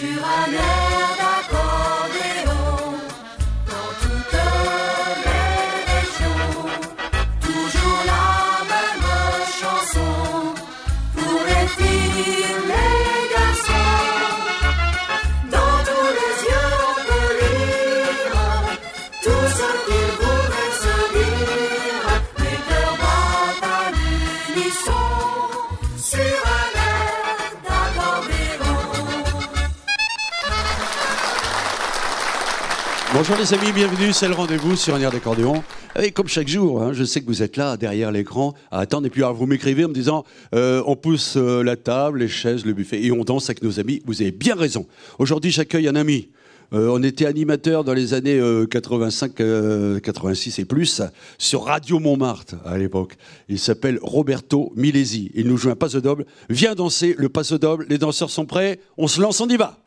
sur un Bonjour les amis, bienvenue, c'est le rendez-vous sur un air d'accordéon. Et comme chaque jour, hein, je sais que vous êtes là derrière l'écran à attendre et puis alors, vous m'écrivez en me disant euh, on pousse euh, la table, les chaises, le buffet et on danse avec nos amis. Vous avez bien raison. Aujourd'hui, j'accueille un ami. Euh, on était animateur dans les années euh, 85, euh, 86 et plus sur Radio Montmartre à l'époque. Il s'appelle Roberto Milesi. Il nous joue un paso doble. Viens danser le paso doble. Les danseurs sont prêts. On se lance, on y va.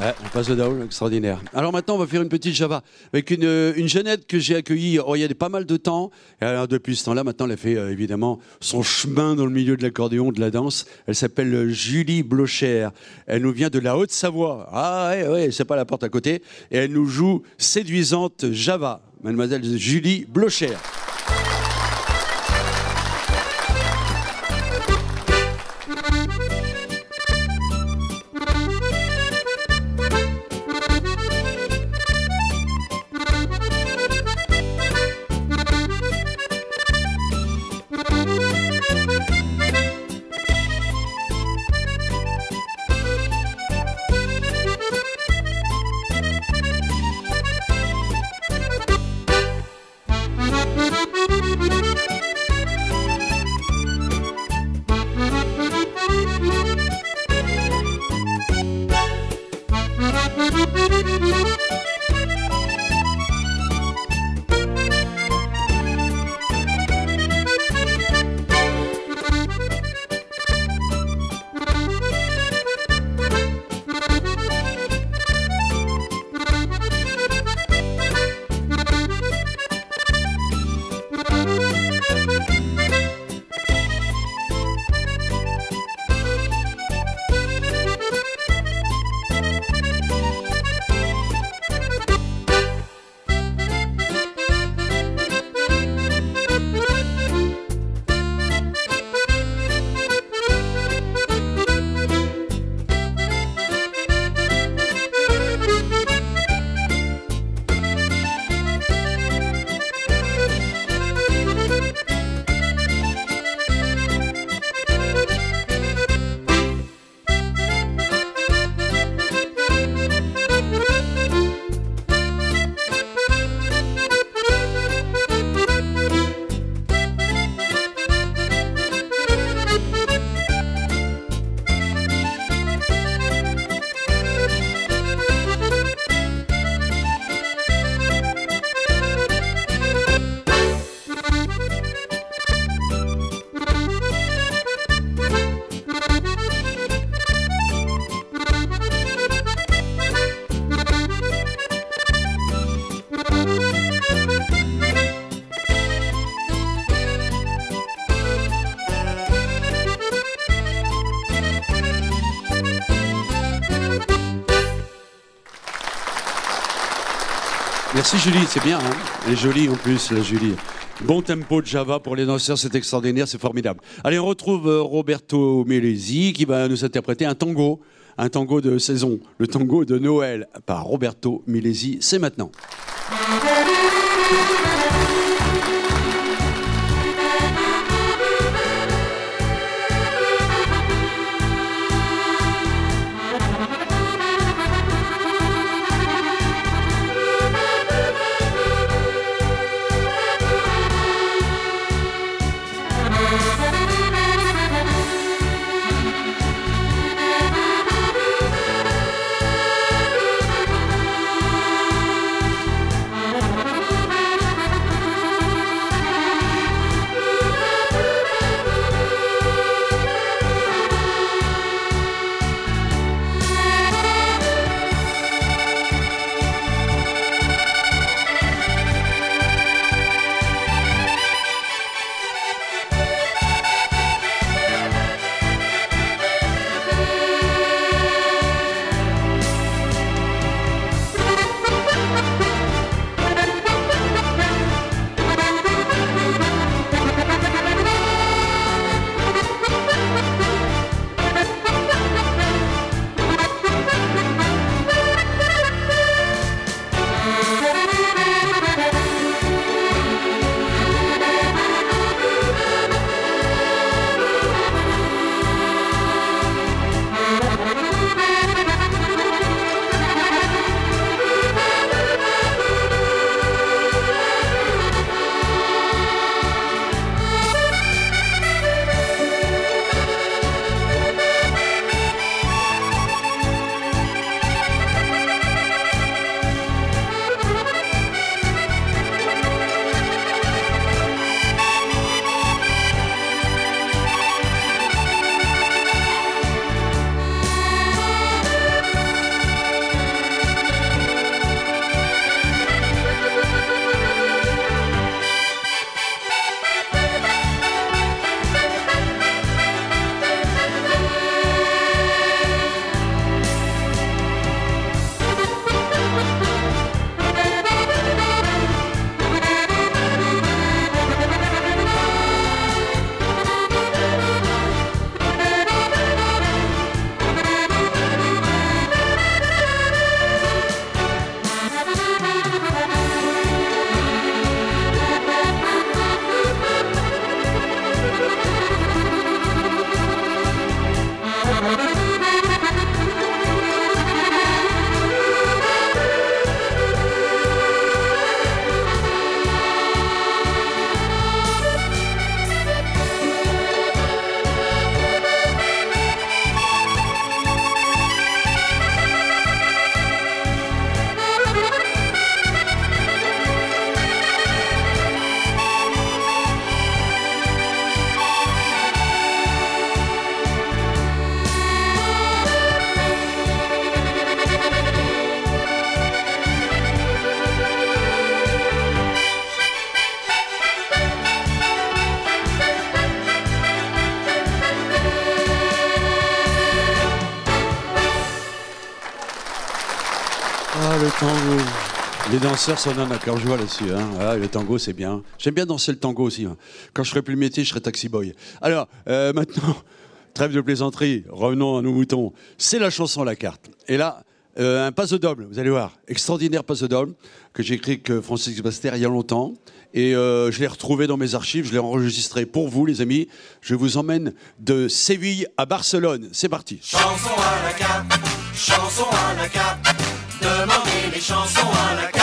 On passe extraordinaire. Alors maintenant, on va faire une petite Java avec une, une jeunette que j'ai accueillie oh, il y a pas mal de temps. Et alors, depuis ce temps-là, maintenant, elle a fait euh, évidemment son chemin dans le milieu de l'accordéon, de la danse. Elle s'appelle euh, Julie Blocher. Elle nous vient de la Haute-Savoie. Ah ouais, ouais, c'est pas la porte à côté. Et elle nous joue séduisante Java. Mademoiselle Julie Blocher. Merci Julie, c'est bien. Hein Elle est jolie en plus, la Julie. Bon tempo de Java pour les danseurs, c'est extraordinaire, c'est formidable. Allez, on retrouve euh, Roberto Melesi qui va nous interpréter un tango, un tango de saison, le tango de Noël par Roberto Melesi. C'est maintenant. Les danseurs s'en donnent à cœur joie là-dessus. Hein. Ah, le tango, c'est bien. J'aime bien danser le tango aussi. hein. Quand je ferai plus le métier, je serai taxi boy. Alors, euh, maintenant, trêve de plaisanterie. Revenons à nos moutons. C'est la chanson à la carte. Et là, euh, un passe double, vous allez voir. Extraordinaire passe double que j'ai écrit avec Francis Baster il y a longtemps. Et euh, je l'ai retrouvé dans mes archives, je l'ai enregistré pour vous, les amis. Je vous emmène de Séville à Barcelone. C'est parti. Chanson à la carte, chanson à la carte, demandez chansons à la carte.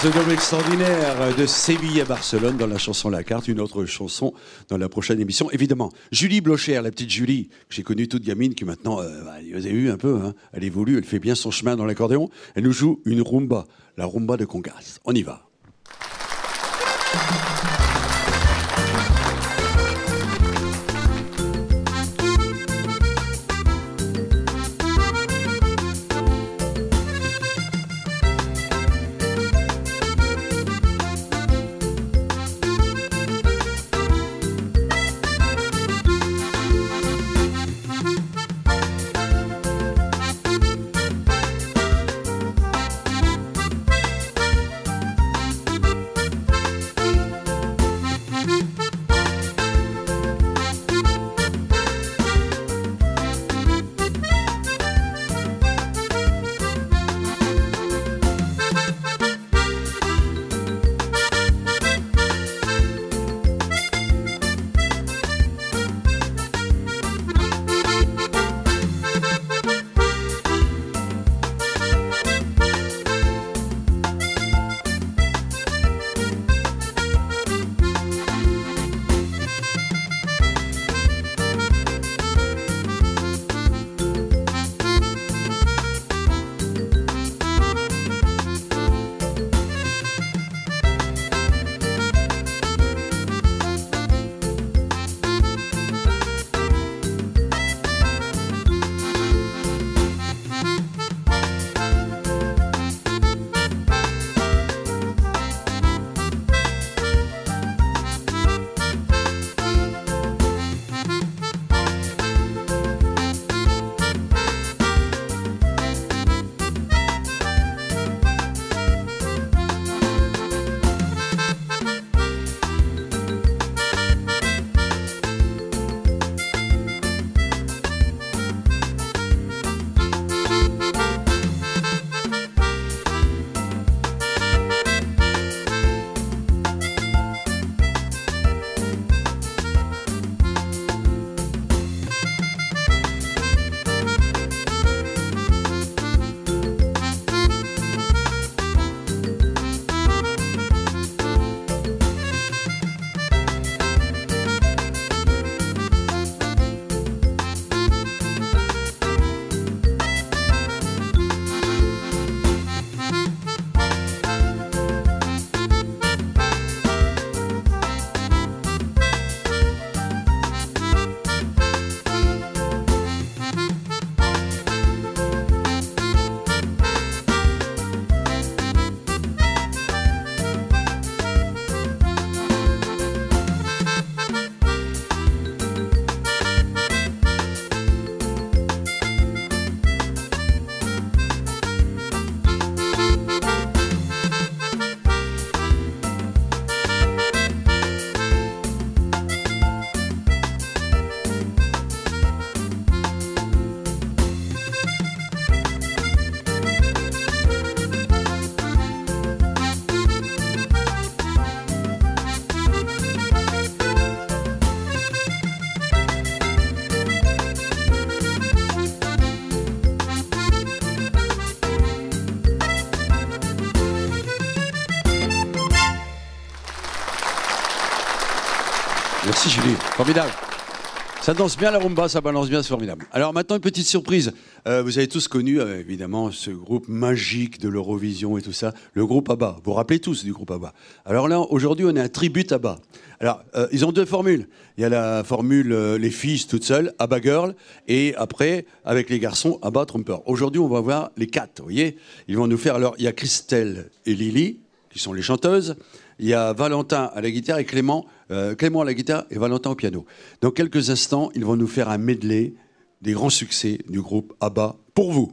Passe extraordinaire de Séville à Barcelone dans la chanson La Carte, une autre chanson dans la prochaine émission. Évidemment, Julie Blocher, la petite Julie, que j'ai connue toute gamine, qui maintenant, vous avez vu un peu, hein, elle évolue, elle fait bien son chemin dans l'accordéon. Elle nous joue une rumba, la rumba de Congas. On y va. Formidable. Ça danse bien la rumba, ça balance bien, c'est formidable. Alors maintenant, une petite surprise. Euh, vous avez tous connu, euh, évidemment, ce groupe magique de l'Eurovision et tout ça, le groupe ABBA. Vous vous rappelez tous du groupe ABBA. Alors là, aujourd'hui, on est un tribut ABBA. Alors, euh, ils ont deux formules. Il y a la formule les filles toutes seules, ABBA Girl, et après, avec les garçons, ABBA Trumper. Aujourd'hui, on va voir les quatre, vous voyez Ils vont nous faire, alors, il y a Christelle et Lily, qui sont les chanteuses. Il y a Valentin à la guitare et Clément, euh, Clément à la guitare et Valentin au piano. Dans quelques instants, ils vont nous faire un medley des grands succès du groupe ABBA pour vous.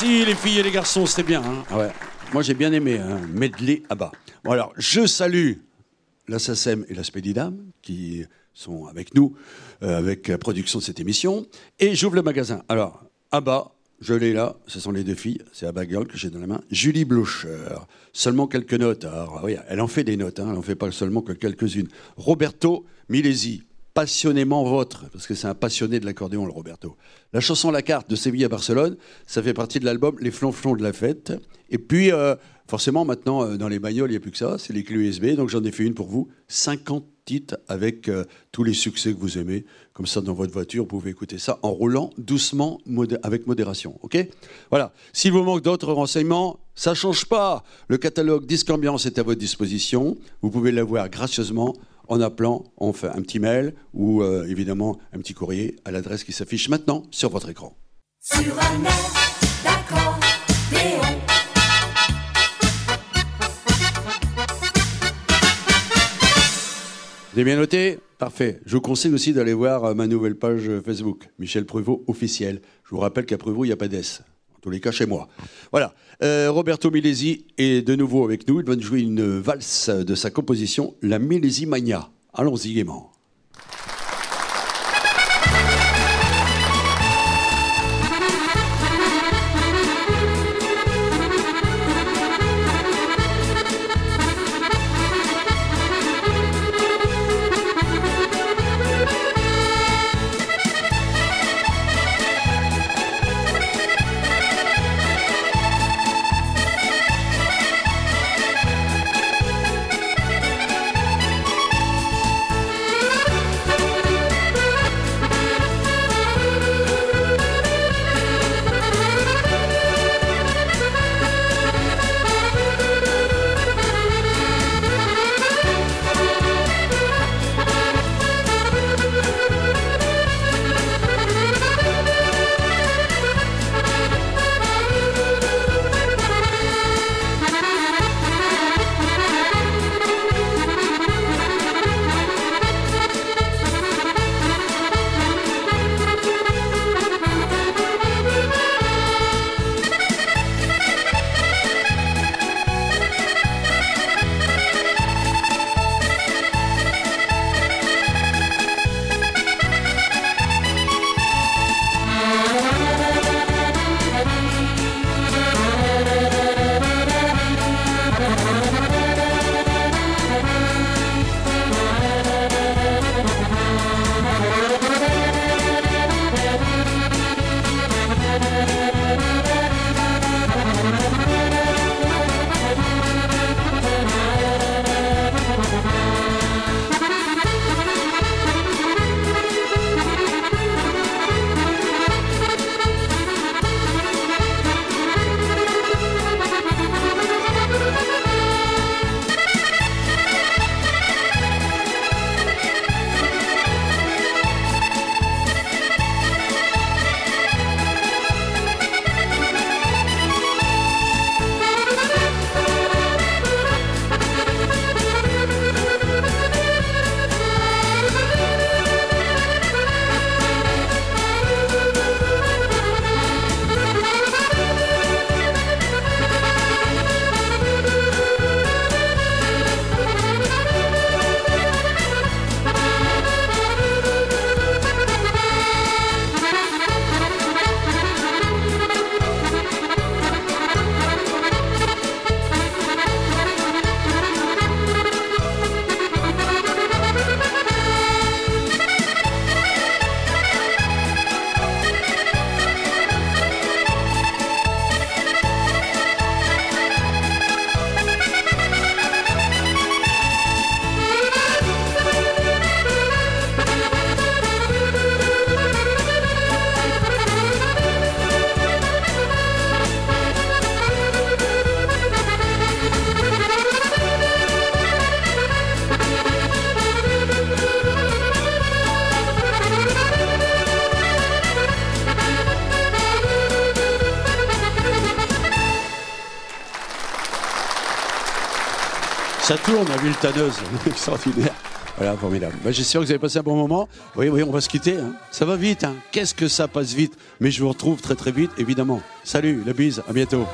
Merci les filles et les garçons, c'était bien. Hein ouais. Moi j'ai bien aimé, hein, medley à bas. Bon alors, je salue la SACEM et la Spédidam qui sont avec nous, euh, avec la production de cette émission. Et j'ouvre le magasin. Alors, Abba, je l'ai là, ce sont les deux filles, c'est Abba Girl que j'ai dans la main. Julie Blocher, seulement quelques notes. Alors, oui, elle en fait des notes, hein, elle n'en fait pas seulement que quelques-unes. Roberto Milesi, passionnément vôtre, parce que c'est un passionné de l'accordéon, le Roberto. La chanson La carte de Séville à Barcelone, ça fait partie de l'album Les flonflons de la fête. Et puis, euh, forcément, maintenant, euh, dans les bagnoles, il n'y a plus que ça, c'est les clés USB, donc j'en ai fait une pour vous. 50 titres avec euh, tous les succès que vous aimez. Comme ça, dans votre voiture, vous pouvez écouter ça en roulant doucement, avec modération. OK? Voilà. S'il vous manque d'autres renseignements, ça change pas. Le catalogue Disque Ambiance est à votre disposition. Vous pouvez l'avoir gracieusement en appelant, on fait un petit mail ou euh, évidemment un petit courrier à l'adresse qui s'affiche maintenant sur votre écran. Sur un air Vous avez bien noté? Parfait. Je vous conseille aussi d'aller voir euh, ma nouvelle page Facebook, Michel Pruvot officiel. Je vous rappelle qu'à Pruvot, il n'y a pas d'S en tous les cas chez moi. Voilà. Euh, Roberto Milesi est de nouveau avec nous. Il va nous jouer une valse de sa composition, la Milesi Mania. Allons-y gaiement. Ça tourne, la ville tanneuse. Extraordinaire. Voilà, formidable. Bah, J'espère que vous avez passé un bon moment. Oui, oui, on va se quitter. hein. Ça va vite. hein. Qu'est-ce que ça passe vite? Mais je vous retrouve très très vite, évidemment. Salut, la bise, à bientôt.